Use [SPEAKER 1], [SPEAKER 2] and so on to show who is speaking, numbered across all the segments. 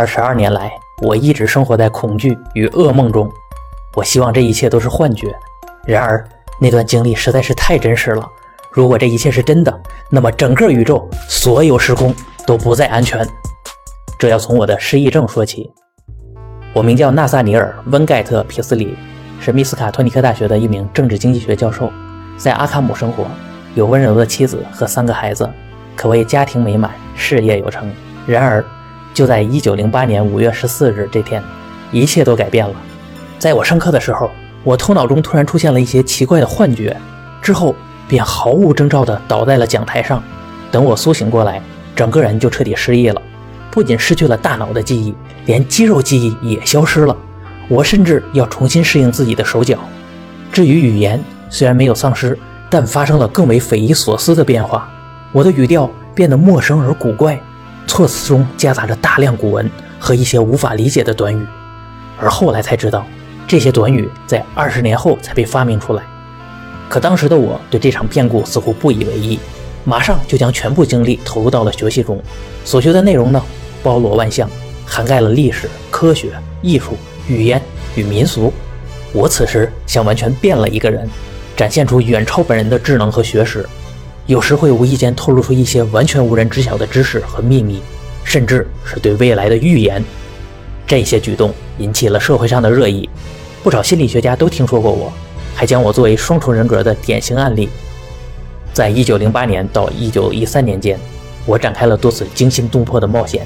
[SPEAKER 1] 二十二年来，我一直生活在恐惧与噩梦中。我希望这一切都是幻觉，然而那段经历实在是太真实了。如果这一切是真的，那么整个宇宙、所有时空都不再安全。这要从我的失忆症说起。我名叫纳萨尼尔·温盖特·皮斯里，是密斯卡托尼克大学的一名政治经济学教授，在阿卡姆生活，有温柔的妻子和三个孩子，可谓家庭美满，事业有成。然而，就在1908年5月14日这天，一切都改变了。在我上课的时候，我头脑中突然出现了一些奇怪的幻觉，之后便毫无征兆地倒在了讲台上。等我苏醒过来，整个人就彻底失忆了。不仅失去了大脑的记忆，连肌肉记忆也消失了。我甚至要重新适应自己的手脚。至于语言，虽然没有丧失，但发生了更为匪夷所思的变化。我的语调变得陌生而古怪，措辞中夹杂着大量古文和一些无法理解的短语。而后来才知道，这些短语在二十年后才被发明出来。可当时的我对这场变故似乎不以为意，马上就将全部精力投入到了学习中。所学的内容呢？包罗万象，涵盖了历史、科学、艺术、语言与民俗。我此时像完全变了一个人，展现出远超本人的智能和学识，有时会无意间透露出一些完全无人知晓的知识和秘密，甚至是对未来的预言。这些举动引起了社会上的热议，不少心理学家都听说过我，还将我作为双重人格的典型案例。在一九零八年到一九一三年间，我展开了多次惊心动魄的冒险。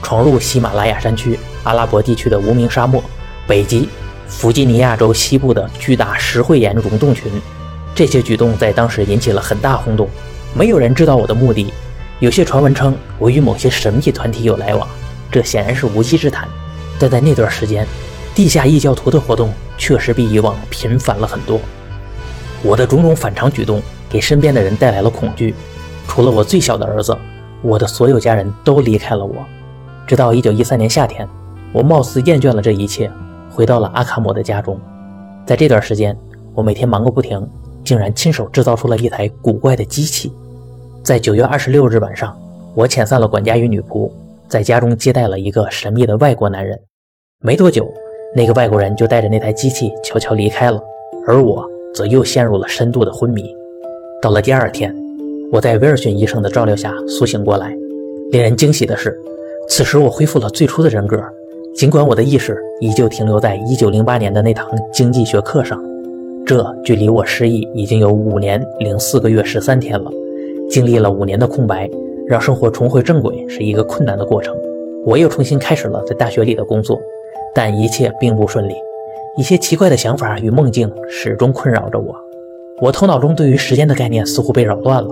[SPEAKER 1] 闯入喜马拉雅山区、阿拉伯地区的无名沙漠，北极、弗吉尼亚州西部的巨大石灰岩溶洞群，这些举动在当时引起了很大轰动。没有人知道我的目的。有些传闻称我与某些神秘团体有来往，这显然是无稽之谈。但在那段时间，地下异教徒的活动确实比以往频繁了很多。我的种种反常举动给身边的人带来了恐惧，除了我最小的儿子，我的所有家人都离开了我。直到一九一三年夏天，我貌似厌倦了这一切，回到了阿卡姆的家中。在这段时间，我每天忙个不停，竟然亲手制造出了一台古怪的机器。在九月二十六日晚上，我遣散了管家与女仆，在家中接待了一个神秘的外国男人。没多久，那个外国人就带着那台机器悄悄离开了，而我则又陷入了深度的昏迷。到了第二天，我在威尔逊医生的照料下苏醒过来。令人惊喜的是。此时我恢复了最初的人格，尽管我的意识依旧停留在1908年的那堂经济学课上。这距离我失忆已经有五年零四个月十三天了。经历了五年的空白，让生活重回正轨是一个困难的过程。我又重新开始了在大学里的工作，但一切并不顺利。一些奇怪的想法与梦境始终困扰着我。我头脑中对于时间的概念似乎被扰乱了。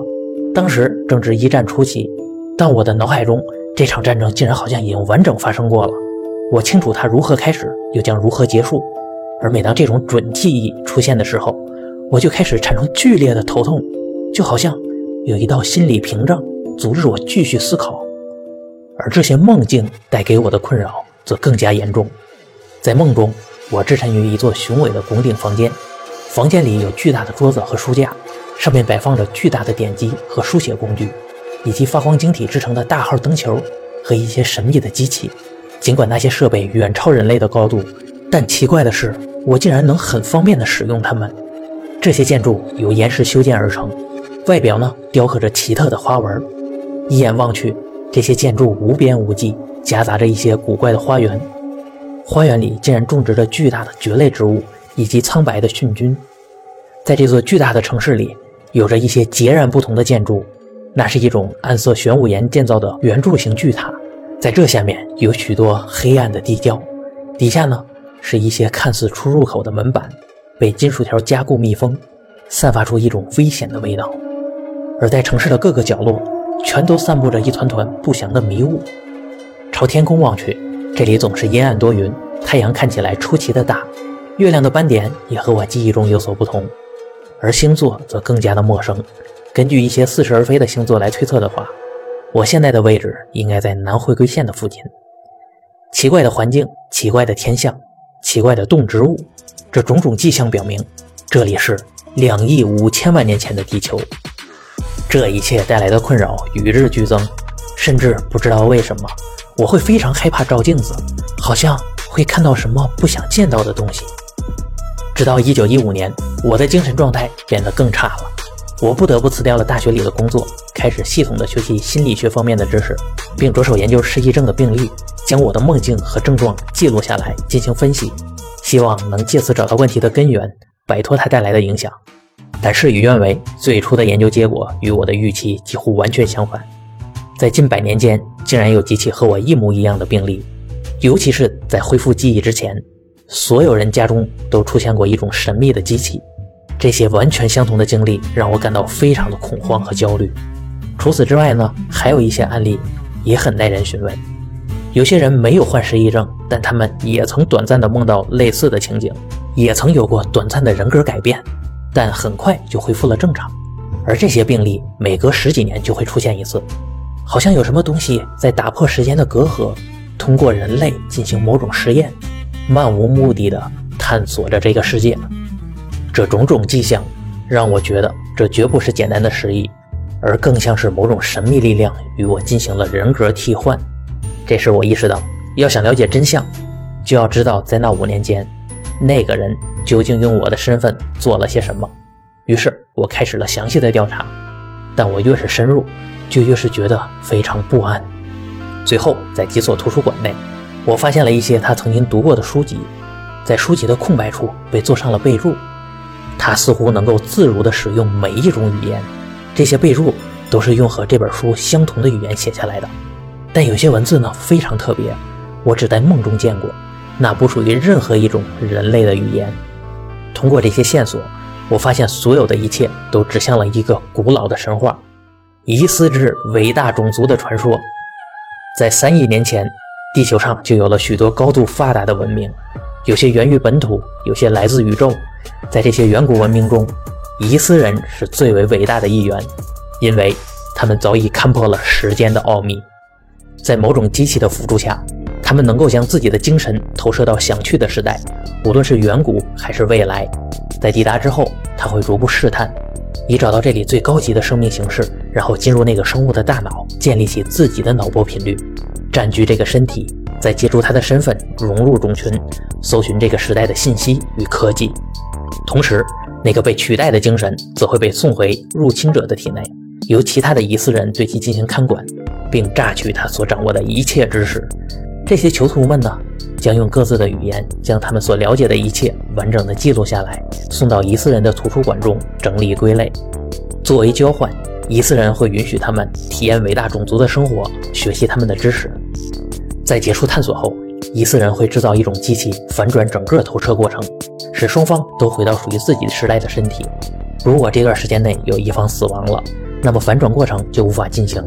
[SPEAKER 1] 当时正值一战初期，但我的脑海中。这场战争竟然好像已经完整发生过了，我清楚它如何开始，又将如何结束。而每当这种准记忆出现的时候，我就开始产生剧烈的头痛，就好像有一道心理屏障阻止我继续思考。而这些梦境带给我的困扰则更加严重。在梦中，我置身于一座雄伟的拱顶房间，房间里有巨大的桌子和书架，上面摆放着巨大的点击和书写工具。以及发光晶体制成的大号灯球和一些神秘的机器，尽管那些设备远超人类的高度，但奇怪的是，我竟然能很方便地使用它们。这些建筑由岩石修建而成，外表呢雕刻着奇特的花纹。一眼望去，这些建筑无边无际，夹杂着一些古怪的花园。花园里竟然种植着巨大的蕨类植物以及苍白的菌菌。在这座巨大的城市里，有着一些截然不同的建筑。那是一种暗色玄武岩建造的圆柱形巨塔，在这下面有许多黑暗的地窖，底下呢是一些看似出入口的门板，被金属条加固密封，散发出一种危险的味道。而在城市的各个角落，全都散布着一团团不祥的迷雾。朝天空望去，这里总是阴暗多云，太阳看起来出奇的大，月亮的斑点也和我记忆中有所不同，而星座则更加的陌生。根据一些似是而非的星座来推测的话，我现在的位置应该在南回归线的附近。奇怪的环境，奇怪的天象，奇怪的动植物，这种种迹象表明，这里是两亿五千万年前的地球。这一切带来的困扰与日俱增，甚至不知道为什么，我会非常害怕照镜子，好像会看到什么不想见到的东西。直到一九一五年，我的精神状态变得更差了，我不得不辞掉了大学里的工作，开始系统的学习心理学方面的知识，并着手研究失忆症的病例，将我的梦境和症状记录下来进行分析，希望能借此找到问题的根源，摆脱它带来的影响。但事与愿违，最初的研究结果与我的预期几乎完全相反。在近百年间，竟然有几起和我一模一样的病例，尤其是在恢复记忆之前。所有人家中都出现过一种神秘的机器，这些完全相同的经历让我感到非常的恐慌和焦虑。除此之外呢，还有一些案例也很耐人寻味。有些人没有患失忆症，但他们也曾短暂的梦到类似的情景，也曾有过短暂的人格改变，但很快就恢复了正常。而这些病例每隔十几年就会出现一次，好像有什么东西在打破时间的隔阂，通过人类进行某种实验。漫无目的的探索着这个世界，这种种迹象让我觉得这绝不是简单的失忆，而更像是某种神秘力量与我进行了人格替换。这时我意识到，要想了解真相，就要知道在那五年间，那个人究竟用我的身份做了些什么。于是我开始了详细的调查，但我越是深入，就越是觉得非常不安。最后，在几所图书馆内。我发现了一些他曾经读过的书籍，在书籍的空白处被做上了备注。他似乎能够自如地使用每一种语言，这些备注都是用和这本书相同的语言写下来的。但有些文字呢非常特别，我只在梦中见过，那不属于任何一种人类的语言。通过这些线索，我发现所有的一切都指向了一个古老的神话——伊斯之伟大种族的传说，在三亿年前。地球上就有了许多高度发达的文明，有些源于本土，有些来自宇宙。在这些远古文明中，伊斯人是最为伟大的一员，因为他们早已看破了时间的奥秘。在某种机器的辅助下，他们能够将自己的精神投射到想去的时代，无论是远古还是未来。在抵达之后，他会逐步试探，以找到这里最高级的生命形式，然后进入那个生物的大脑，建立起自己的脑波频率。占据这个身体，再借助他的身份融入种群，搜寻这个时代的信息与科技。同时，那个被取代的精神则会被送回入侵者的体内，由其他的疑似人对其进行看管，并榨取他所掌握的一切知识。这些囚徒们呢，将用各自的语言将他们所了解的一切完整的记录下来，送到疑似人的图书馆中整理归类，作为交换。疑似人会允许他们体验伟大种族的生活，学习他们的知识。在结束探索后，疑似人会制造一种机器，反转整个投射过程，使双方都回到属于自己的时代的身体。如果这段时间内有一方死亡了，那么反转过程就无法进行。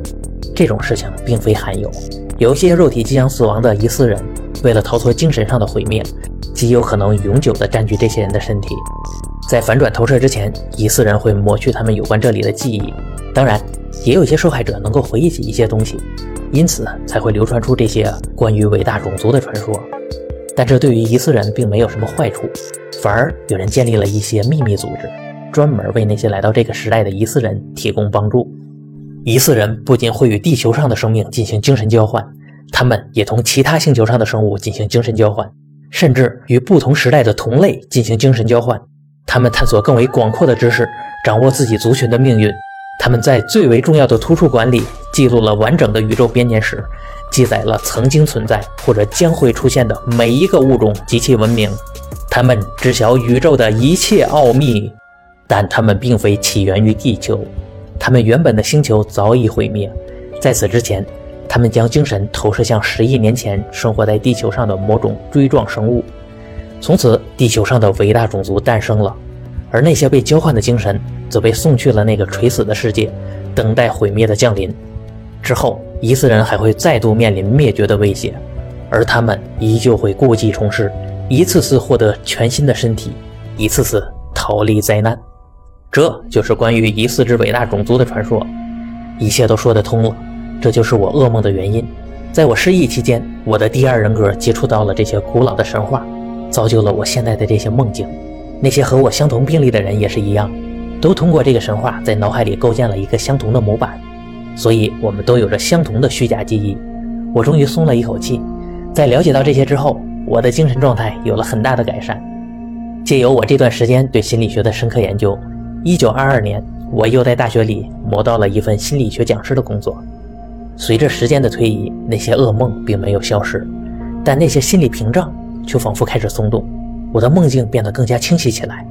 [SPEAKER 1] 这种事情并非罕有，有些肉体即将死亡的疑似人，为了逃脱精神上的毁灭，极有可能永久地占据这些人的身体。在反转投射之前，疑似人会抹去他们有关这里的记忆。当然，也有些受害者能够回忆起一些东西，因此才会流传出这些关于伟大种族的传说。但这对于疑似人并没有什么坏处，反而有人建立了一些秘密组织，专门为那些来到这个时代的疑似人提供帮助。疑似人不仅会与地球上的生命进行精神交换，他们也同其他星球上的生物进行精神交换，甚至与不同时代的同类进行精神交换。他们探索更为广阔的知识，掌握自己族群的命运。他们在最为重要的图书馆里记录了完整的宇宙编年史，记载了曾经存在或者将会出现的每一个物种及其文明。他们知晓宇宙的一切奥秘，但他们并非起源于地球。他们原本的星球早已毁灭。在此之前，他们将精神投射向十亿年前生活在地球上的某种锥状生物。从此，地球上的伟大种族诞生了，而那些被交换的精神则被送去了那个垂死的世界，等待毁灭的降临。之后，疑似人还会再度面临灭绝的威胁，而他们依旧会故技重施，一次次获得全新的身体，一次次逃离灾难。这就是关于疑似之伟大种族的传说。一切都说得通了，这就是我噩梦的原因。在我失忆期间，我的第二人格接触到了这些古老的神话。造就了我现在的这些梦境，那些和我相同病例的人也是一样，都通过这个神话在脑海里构建了一个相同的模板，所以我们都有着相同的虚假记忆。我终于松了一口气。在了解到这些之后，我的精神状态有了很大的改善。借由我这段时间对心理学的深刻研究，一九二二年，我又在大学里谋到了一份心理学讲师的工作。随着时间的推移，那些噩梦并没有消失，但那些心理屏障却仿佛开始松动，我的梦境变得更加清晰起来。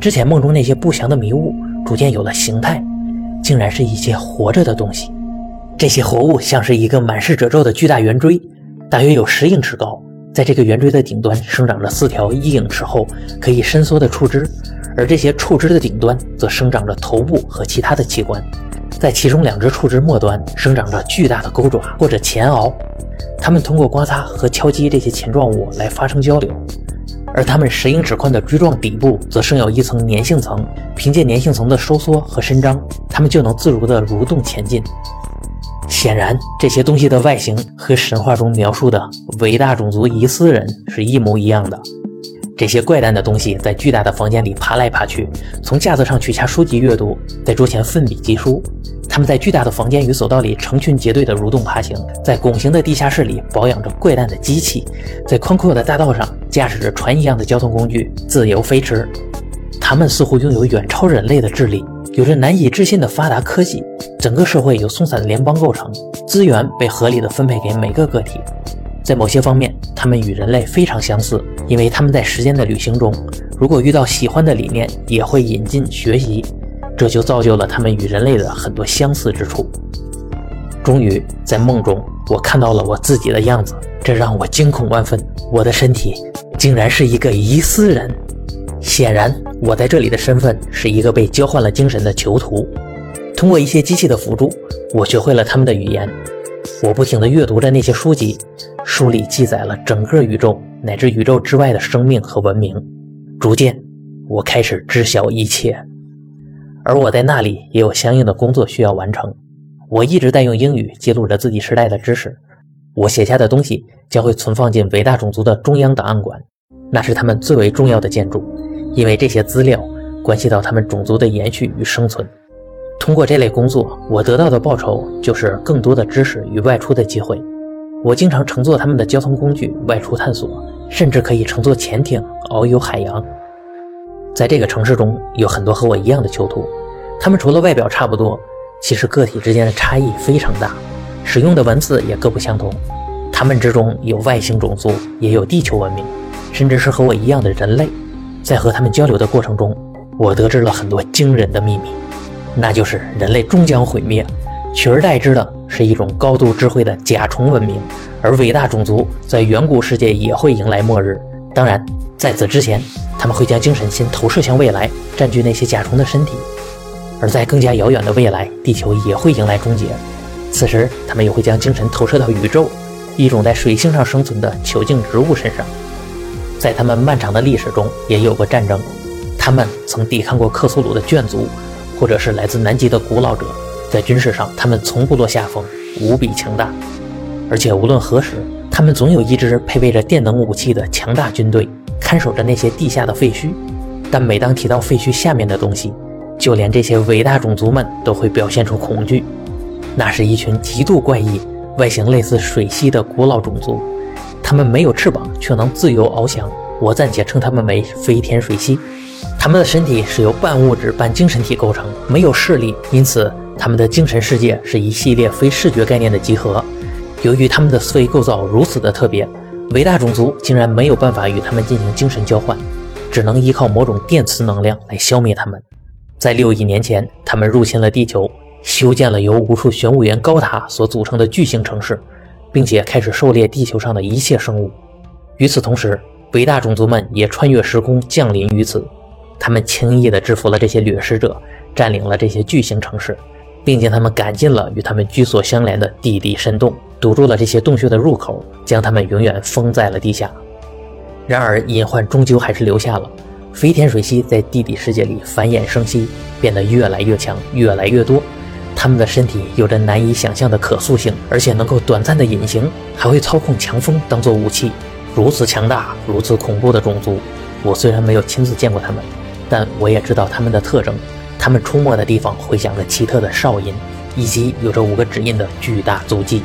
[SPEAKER 1] 之前梦中那些不祥的迷雾逐渐有了形态，竟然是一些活着的东西。这些活物像是一个满是褶皱的巨大圆锥，大约有十英尺高。在这个圆锥的顶端生长着四条一英尺厚、可以伸缩的触枝，而这些触枝的顶端则生长着头部和其他的器官。在其中两只触枝末端生长着巨大的钩爪或者前螯，它们通过刮擦和敲击这些前状物来发生交流。而它们十英尺宽的锥状底部则生有一层粘性层，凭借粘性层的收缩和伸张，它们就能自如地蠕动前进。显然，这些东西的外形和神话中描述的伟大种族伊斯人是一模一样的。这些怪诞的东西在巨大的房间里爬来爬去，从架子上取下书籍阅读，在桌前奋笔疾书。他们在巨大的房间与走道里成群结队地蠕动爬行，在拱形的地下室里保养着怪诞的机器，在宽阔的大道上驾驶着船一样的交通工具自由飞驰。他们似乎拥有远超人类的智力，有着难以置信的发达科技。整个社会由松散的联邦构成，资源被合理的分配给每个个体。在某些方面，他们与人类非常相似，因为他们在时间的旅行中，如果遇到喜欢的理念，也会引进学习，这就造就了他们与人类的很多相似之处。终于，在梦中，我看到了我自己的样子，这让我惊恐万分。我的身体竟然是一个疑似人。显然，我在这里的身份是一个被交换了精神的囚徒。通过一些机器的辅助，我学会了他们的语言。我不停地阅读着那些书籍，书里记载了整个宇宙乃至宇宙之外的生命和文明。逐渐，我开始知晓一切。而我在那里也有相应的工作需要完成。我一直在用英语记录着自己时代的知识。我写下的东西将会存放进伟大种族的中央档案馆，那是他们最为重要的建筑，因为这些资料关系到他们种族的延续与生存。通过这类工作，我得到的报酬就是更多的知识与外出的机会。我经常乘坐他们的交通工具外出探索，甚至可以乘坐潜艇遨游海洋。在这个城市中有很多和我一样的囚徒，他们除了外表差不多，其实个体之间的差异非常大，使用的文字也各不相同。他们之中有外星种族，也有地球文明，甚至是和我一样的人类。在和他们交流的过程中，我得知了很多惊人的秘密。那就是人类终将毁灭，取而代之的是一种高度智慧的甲虫文明，而伟大种族在远古世界也会迎来末日。当然，在此之前，他们会将精神先投射向未来，占据那些甲虫的身体；而在更加遥远的未来，地球也会迎来终结。此时，他们又会将精神投射到宇宙，一种在水星上生存的球茎植物身上。在他们漫长的历史中，也有过战争，他们曾抵抗过克苏鲁的眷族。或者是来自南极的古老者，在军事上他们从不落下风，无比强大。而且无论何时，他们总有一支配备着电能武器的强大军队，看守着那些地下的废墟。但每当提到废墟下面的东西，就连这些伟大种族们都会表现出恐惧。那是一群极度怪异、外形类似水蜥的古老种族，它们没有翅膀，却能自由翱翔。我暂且称它们为飞天水蜥。他们的身体是由半物质半精神体构成，没有视力，因此他们的精神世界是一系列非视觉概念的集合。由于他们的思维构造如此的特别，伟大种族竟然没有办法与他们进行精神交换，只能依靠某种电磁能量来消灭他们。在六亿年前，他们入侵了地球，修建了由无数玄武岩高塔所组成的巨型城市，并且开始狩猎地球上的一切生物。与此同时，伟大种族们也穿越时空降临于此。他们轻易地制服了这些掠食者，占领了这些巨型城市，并将他们赶进了与他们居所相连的地底深洞，堵住了这些洞穴的入口，将他们永远封在了地下。然而，隐患终究还是留下了。飞天水蜥在地底世界里繁衍生息，变得越来越强，越来越多。他们的身体有着难以想象的可塑性，而且能够短暂的隐形，还会操控强风当做武器。如此强大、如此恐怖的种族，我虽然没有亲自见过他们。但我也知道他们的特征，他们出没的地方回响着奇特的哨音，以及有着五个指印的巨大足迹。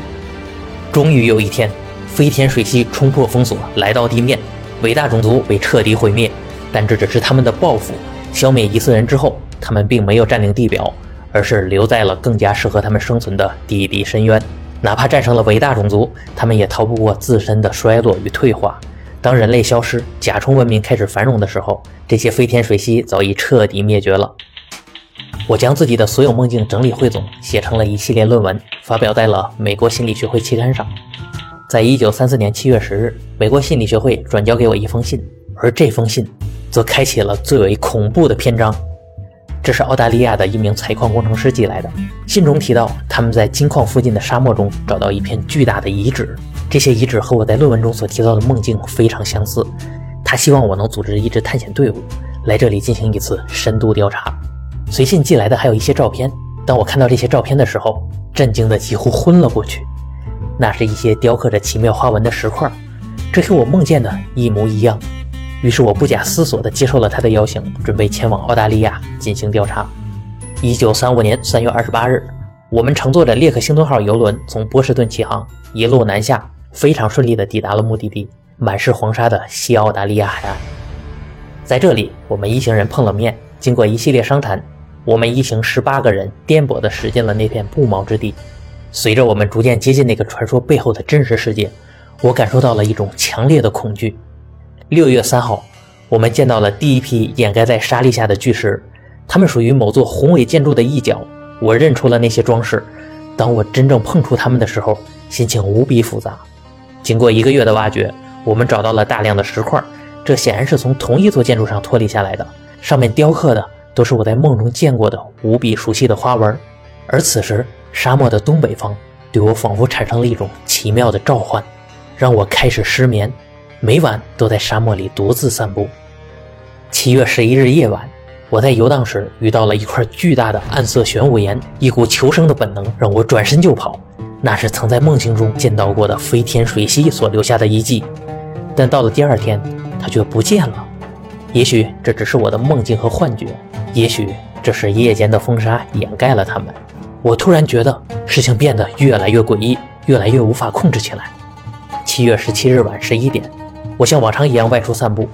[SPEAKER 1] 终于有一天，飞天水系冲破封锁，来到地面，伟大种族被彻底毁灭。但这只是他们的报复。消灭伊斯人之后，他们并没有占领地表，而是留在了更加适合他们生存的地底深渊。哪怕战胜了伟大种族，他们也逃不过自身的衰落与退化。当人类消失，甲虫文明开始繁荣的时候，这些飞天水系早已彻底灭绝了。我将自己的所有梦境整理汇总，写成了一系列论文，发表在了美国心理学会期刊上。在一九三四年七月十日，美国心理学会转交给我一封信，而这封信则开启了最为恐怖的篇章。这是澳大利亚的一名采矿工程师寄来的。信中提到，他们在金矿附近的沙漠中找到一片巨大的遗址。这些遗址和我在论文中所提到的梦境非常相似。他希望我能组织一支探险队伍来这里进行一次深度调查。随信寄来的还有一些照片。当我看到这些照片的时候，震惊的几乎昏了过去。那是一些雕刻着奇妙花纹的石块，这和我梦见的一模一样。于是我不假思索地接受了他的邀请，准备前往澳大利亚进行调查。一九三五年三月二十八日，我们乘坐着列克星顿号游轮从波士顿起航，一路南下，非常顺利地抵达了目的地——满是黄沙的西澳大利亚海岸。在这里，我们一行人碰了面，经过一系列商谈，我们一行十八个人颠簸地驶进了那片不毛之地。随着我们逐渐接近那个传说背后的真实世界，我感受到了一种强烈的恐惧。六月三号，我们见到了第一批掩盖在沙砾下的巨石，它们属于某座宏伟建筑的一角。我认出了那些装饰。当我真正碰触它们的时候，心情无比复杂。经过一个月的挖掘，我们找到了大量的石块，这显然是从同一座建筑上脱离下来的，上面雕刻的都是我在梦中见过的无比熟悉的花纹。而此时，沙漠的东北方对我仿佛产生了一种奇妙的召唤，让我开始失眠。每晚都在沙漠里独自散步。七月十一日夜晚，我在游荡时遇到了一块巨大的暗色玄武岩，一股求生的本能让我转身就跑。那是曾在梦境中见到过的飞天水蜥所留下的遗迹，但到了第二天，它却不见了。也许这只是我的梦境和幻觉，也许这是夜间的风沙掩盖了它们。我突然觉得事情变得越来越诡异，越来越无法控制起来。七月十七日晚十一点。我像往常一样外出散步，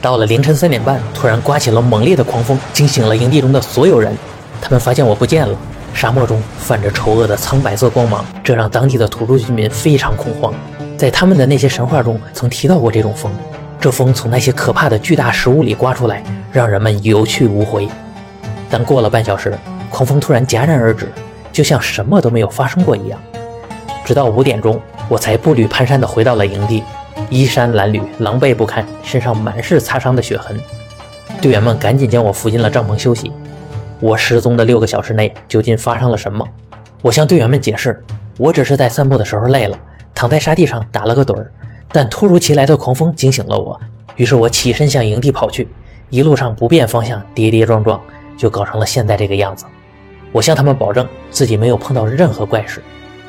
[SPEAKER 1] 到了凌晨三点半，突然刮起了猛烈的狂风，惊醒了营地中的所有人。他们发现我不见了，沙漠中泛着丑恶的苍白色光芒，这让当地的土著居民非常恐慌。在他们的那些神话中，曾提到过这种风，这风从那些可怕的巨大石屋里刮出来，让人们有去无回。但过了半小时，狂风突然戛然而止，就像什么都没有发生过一样。直到五点钟，我才步履蹒跚地回到了营地。衣衫褴褛，狼狈不堪，身上满是擦伤的血痕。队员们赶紧将我扶进了帐篷休息。我失踪的六个小时内究竟发生了什么？我向队员们解释，我只是在散步的时候累了，躺在沙地上打了个盹儿。但突如其来的狂风惊醒了我，于是我起身向营地跑去。一路上不变方向，跌跌撞撞，就搞成了现在这个样子。我向他们保证自己没有碰到任何怪事，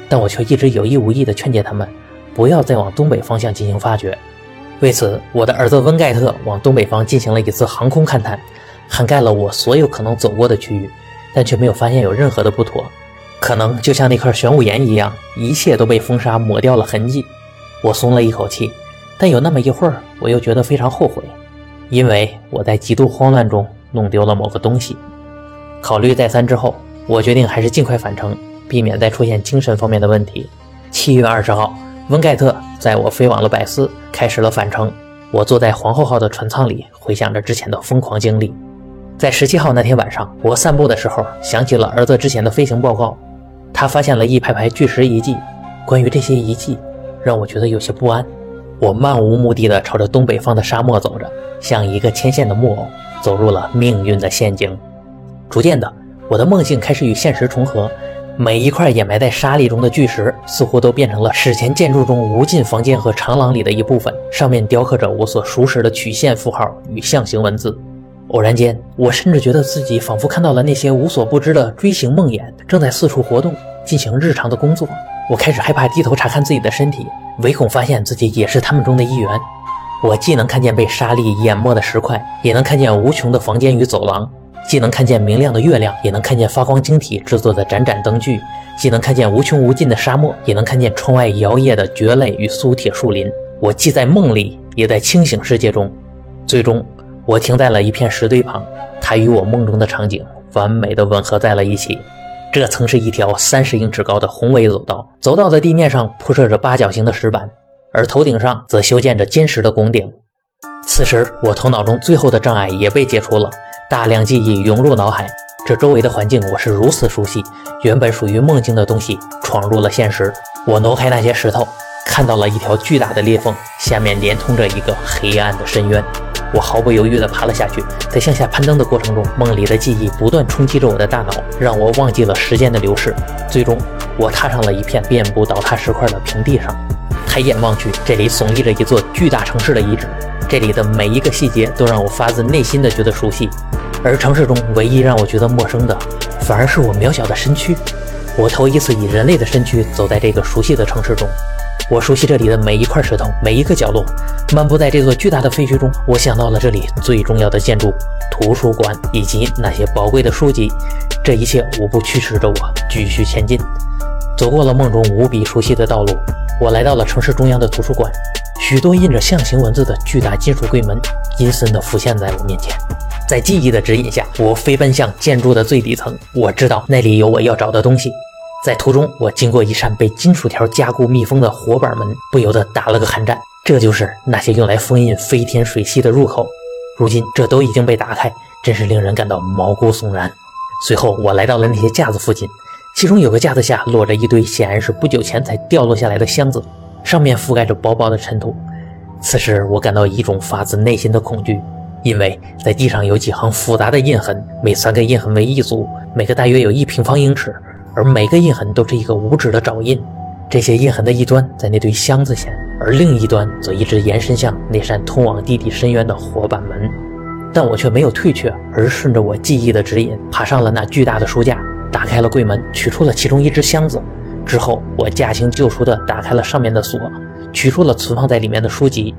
[SPEAKER 1] 但我却一直有意无意地劝诫他们。不要再往东北方向进行发掘。为此，我的儿子温盖特往东北方进行了一次航空勘探，涵盖了我所有可能走过的区域，但却没有发现有任何的不妥。可能就像那块玄武岩一样，一切都被风沙抹掉了痕迹。我松了一口气，但有那么一会儿，我又觉得非常后悔，因为我在极度慌乱中弄丢了某个东西。考虑再三之后，我决定还是尽快返程，避免再出现精神方面的问题。七月二十号。温盖特载我飞往了百斯，开始了返程。我坐在皇后号的船舱里，回想着之前的疯狂经历。在十七号那天晚上，我散步的时候想起了儿子之前的飞行报告，他发现了一排排巨石遗迹。关于这些遗迹，让我觉得有些不安。我漫无目的地朝着东北方的沙漠走着，像一个牵线的木偶，走入了命运的陷阱。逐渐的，我的梦境开始与现实重合。每一块掩埋在沙砾中的巨石，似乎都变成了史前建筑中无尽房间和长廊里的一部分，上面雕刻着我所熟识的曲线符号与象形文字。偶然间，我甚至觉得自己仿佛看到了那些无所不知的锥形梦魇正在四处活动，进行日常的工作。我开始害怕低头查看自己的身体，唯恐发现自己也是他们中的一员。我既能看见被沙砾淹没的石块，也能看见无穷的房间与走廊。既能看见明亮的月亮，也能看见发光晶体制作的盏盏灯具；既能看见无穷无尽的沙漠，也能看见窗外摇曳的蕨类与苏铁树林。我既在梦里，也在清醒世界中。最终，我停在了一片石堆旁，它与我梦中的场景完美的吻合在了一起。这曾是一条三十英尺高的宏伟走道，走道的地面上铺设着八角形的石板，而头顶上则修建着坚实的拱顶。此时，我头脑中最后的障碍也被解除了。大量记忆涌入脑海，这周围的环境我是如此熟悉。原本属于梦境的东西闯入了现实。我挪开那些石头，看到了一条巨大的裂缝，下面连通着一个黑暗的深渊。我毫不犹豫地爬了下去，在向下攀登的过程中，梦里的记忆不断冲击着我的大脑，让我忘记了时间的流逝。最终，我踏上了一片遍布倒塌石块的平地上。抬眼望去，这里耸立着一座巨大城市的遗址。这里的每一个细节都让我发自内心的觉得熟悉，而城市中唯一让我觉得陌生的，反而是我渺小的身躯。我头一次以人类的身躯走在这个熟悉的城市中，我熟悉这里的每一块石头，每一个角落。漫步在这座巨大的废墟中，我想到了这里最重要的建筑——图书馆，以及那些宝贵的书籍。这一切无不驱使着我继续前进。走过了梦中无比熟悉的道路，我来到了城市中央的图书馆。许多印着象形文字的巨大金属柜门阴森地浮现在我面前，在记忆的指引下，我飞奔向建筑的最底层。我知道那里有我要找的东西。在途中，我经过一扇被金属条加固密封的活板门，不由得打了个寒战。这就是那些用来封印飞天水系的入口。如今这都已经被打开，真是令人感到毛骨悚然。随后，我来到了那些架子附近，其中有个架子下落着一堆显然是不久前才掉落下来的箱子。上面覆盖着薄薄的尘土。此时，我感到一种发自内心的恐惧，因为在地上有几行复杂的印痕，每三个印痕为一组，每个大约有一平方英尺，而每个印痕都是一个五指的爪印。这些印痕的一端在那堆箱子前，而另一端则一直延伸向那扇通往地底深渊的活板门。但我却没有退却，而顺着我记忆的指引，爬上了那巨大的书架，打开了柜门，取出了其中一只箱子。之后，我驾轻就熟地打开了上面的锁，取出了存放在里面的书籍。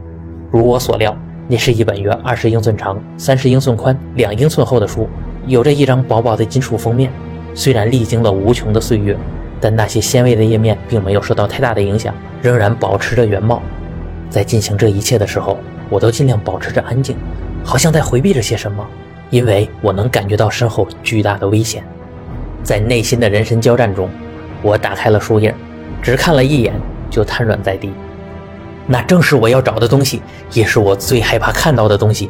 [SPEAKER 1] 如我所料，那是一本约二十英寸长、三十英寸宽、两英寸厚的书，有着一张薄薄的金属封面。虽然历经了无穷的岁月，但那些纤维的页面并没有受到太大的影响，仍然保持着原貌。在进行这一切的时候，我都尽量保持着安静，好像在回避着些什么，因为我能感觉到身后巨大的危险。在内心的人神交战中。我打开了书页，只看了一眼就瘫软在地。那正是我要找的东西，也是我最害怕看到的东西。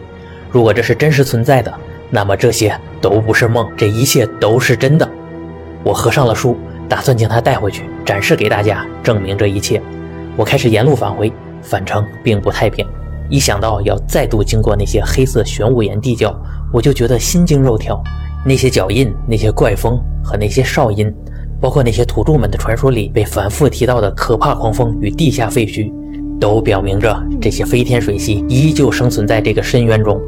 [SPEAKER 1] 如果这是真实存在的，那么这些都不是梦，这一切都是真的。我合上了书，打算将它带回去展示给大家，证明这一切。我开始沿路返回，返程并不太平。一想到要再度经过那些黑色玄武岩地窖，我就觉得心惊肉跳。那些脚印，那些怪风和那些哨音。包括那些土著们的传说里被反复提到的可怕狂风与地下废墟，都表明着这些飞天水系依旧生存在这个深渊中。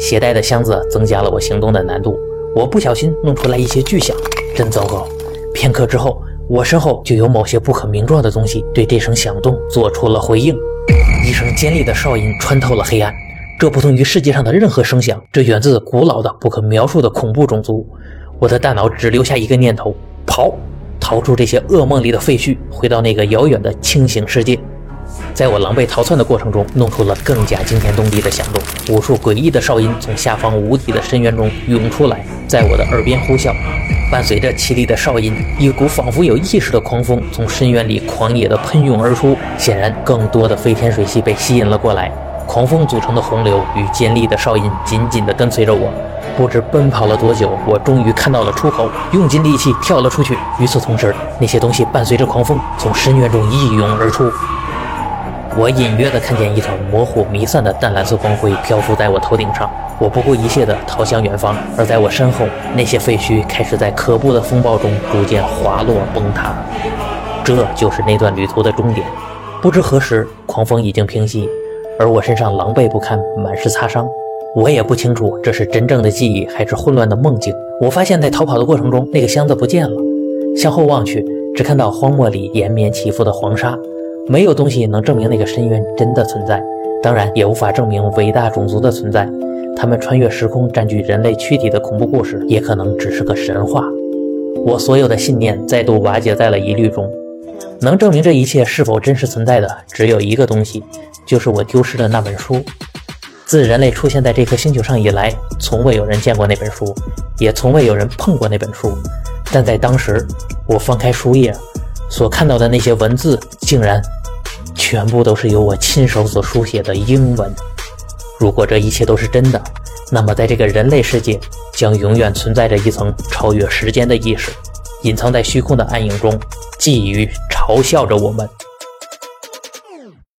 [SPEAKER 1] 携带的箱子增加了我行动的难度，我不小心弄出来一些巨响，真糟糕！片刻之后，我身后就有某些不可名状的东西对这声响动做出了回应。一声尖利的哨音穿透了黑暗，这不同于世界上的任何声响，这源自古老的、不可描述的恐怖种族。我的大脑只留下一个念头。跑，逃出这些噩梦里的废墟，回到那个遥远的清醒世界。在我狼狈逃窜的过程中，弄出了更加惊天动地的响动。无数诡异的哨音从下方无底的深渊中涌出来，在我的耳边呼啸。伴随着凄厉的哨音，一股仿佛有意识的狂风从深渊里狂野地喷涌而出。显然，更多的飞天水系被吸引了过来。狂风组成的洪流与尖利的哨音紧紧地跟随着我。不知奔跑了多久，我终于看到了出口，用尽力气跳了出去。与此同时，那些东西伴随着狂风从深渊中一涌而出。我隐约地看见一团模糊弥散的淡蓝色光辉漂浮在我头顶上。我不顾一切地逃向远方，而在我身后，那些废墟开始在可怖的风暴中逐渐滑落崩塌。这就是那段旅途的终点。不知何时，狂风已经平息，而我身上狼狈不堪，满是擦伤。我也不清楚这是真正的记忆还是混乱的梦境。我发现，在逃跑的过程中，那个箱子不见了。向后望去，只看到荒漠里延绵起伏的黄沙，没有东西能证明那个深渊真的存在，当然也无法证明伟大种族的存在。他们穿越时空占据人类躯体的恐怖故事，也可能只是个神话。我所有的信念再度瓦解在了疑虑中。能证明这一切是否真实存在的，只有一个东西，就是我丢失的那本书。自人类出现在这颗星球上以来，从未有人见过那本书，也从未有人碰过那本书。但在当时，我翻开书页，所看到的那些文字，竟然全部都是由我亲手所书写的英文。如果这一切都是真的，那么在这个人类世界，将永远存在着一层超越时间的意识，隐藏在虚空的暗影中，觊觎、嘲笑着我们。